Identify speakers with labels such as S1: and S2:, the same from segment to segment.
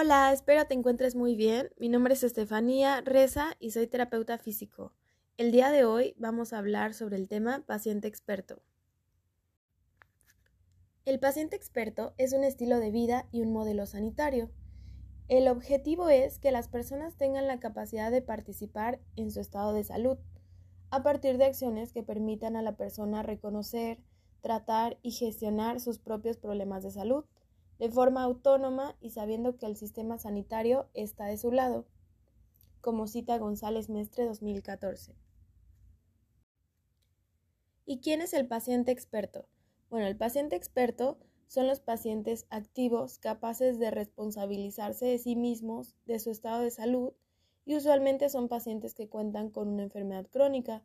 S1: Hola, espero te encuentres muy bien. Mi nombre es Estefanía Reza y soy terapeuta físico. El día de hoy vamos a hablar sobre el tema paciente experto. El paciente experto es un estilo de vida y un modelo sanitario. El objetivo es que las personas tengan la capacidad de participar en su estado de salud a partir de acciones que permitan a la persona reconocer, tratar y gestionar sus propios problemas de salud de forma autónoma y sabiendo que el sistema sanitario está de su lado, como cita González Mestre 2014. ¿Y quién es el paciente experto? Bueno, el paciente experto son los pacientes activos capaces de responsabilizarse de sí mismos, de su estado de salud, y usualmente son pacientes que cuentan con una enfermedad crónica,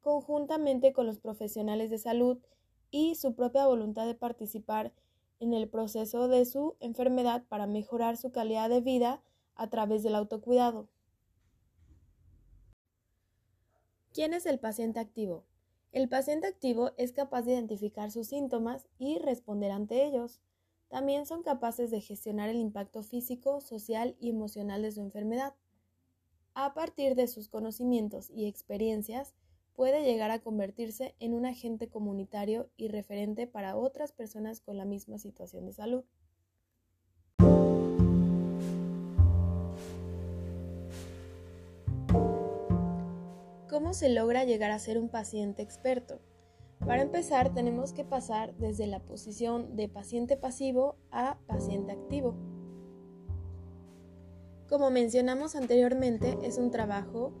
S1: conjuntamente con los profesionales de salud y su propia voluntad de participar en el proceso de su enfermedad para mejorar su calidad de vida a través del autocuidado. ¿Quién es el paciente activo? El paciente activo es capaz de identificar sus síntomas y responder ante ellos. También son capaces de gestionar el impacto físico, social y emocional de su enfermedad. A partir de sus conocimientos y experiencias, puede llegar a convertirse en un agente comunitario y referente para otras personas con la misma situación de salud. ¿Cómo se logra llegar a ser un paciente experto? Para empezar, tenemos que pasar desde la posición de paciente pasivo a paciente activo. Como mencionamos anteriormente, es un trabajo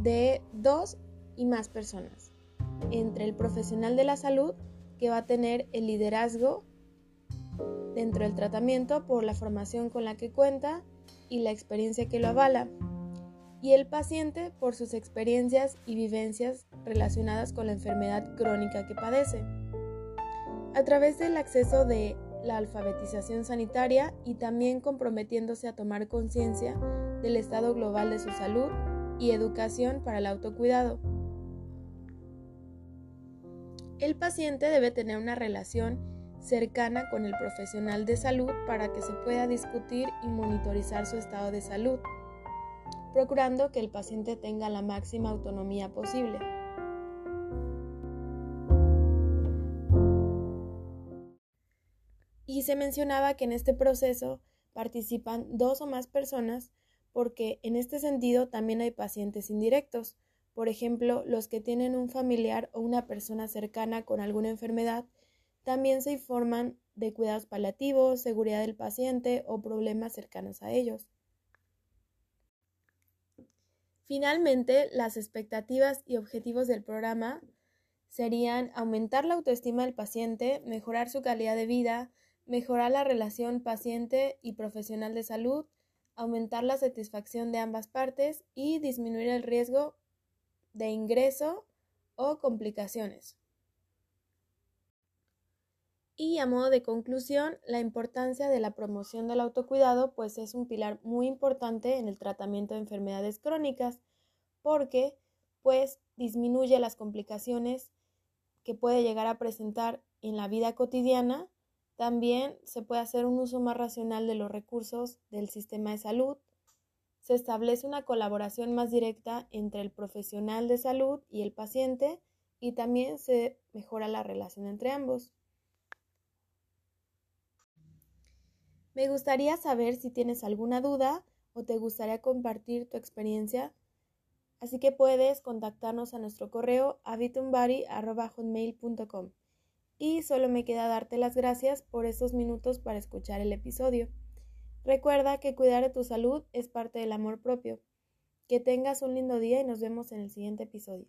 S1: de dos y más personas. Entre el profesional de la salud que va a tener el liderazgo dentro del tratamiento por la formación con la que cuenta y la experiencia que lo avala. Y el paciente por sus experiencias y vivencias relacionadas con la enfermedad crónica que padece. A través del acceso de la alfabetización sanitaria y también comprometiéndose a tomar conciencia del estado global de su salud y educación para el autocuidado. El paciente debe tener una relación cercana con el profesional de salud para que se pueda discutir y monitorizar su estado de salud, procurando que el paciente tenga la máxima autonomía posible. Y se mencionaba que en este proceso participan dos o más personas porque en este sentido también hay pacientes indirectos, por ejemplo, los que tienen un familiar o una persona cercana con alguna enfermedad, también se informan de cuidados paliativos, seguridad del paciente o problemas cercanos a ellos. Finalmente, las expectativas y objetivos del programa serían aumentar la autoestima del paciente, mejorar su calidad de vida, mejorar la relación paciente y profesional de salud, aumentar la satisfacción de ambas partes y disminuir el riesgo de ingreso o complicaciones. Y a modo de conclusión, la importancia de la promoción del autocuidado pues es un pilar muy importante en el tratamiento de enfermedades crónicas porque pues disminuye las complicaciones que puede llegar a presentar en la vida cotidiana. También se puede hacer un uso más racional de los recursos del sistema de salud se establece una colaboración más directa entre el profesional de salud y el paciente y también se mejora la relación entre ambos. Me gustaría saber si tienes alguna duda o te gustaría compartir tu experiencia, así que puedes contactarnos a nuestro correo habitumbari.com y solo me queda darte las gracias por estos minutos para escuchar el episodio. Recuerda que cuidar de tu salud es parte del amor propio. Que tengas un lindo día y nos vemos en el siguiente episodio.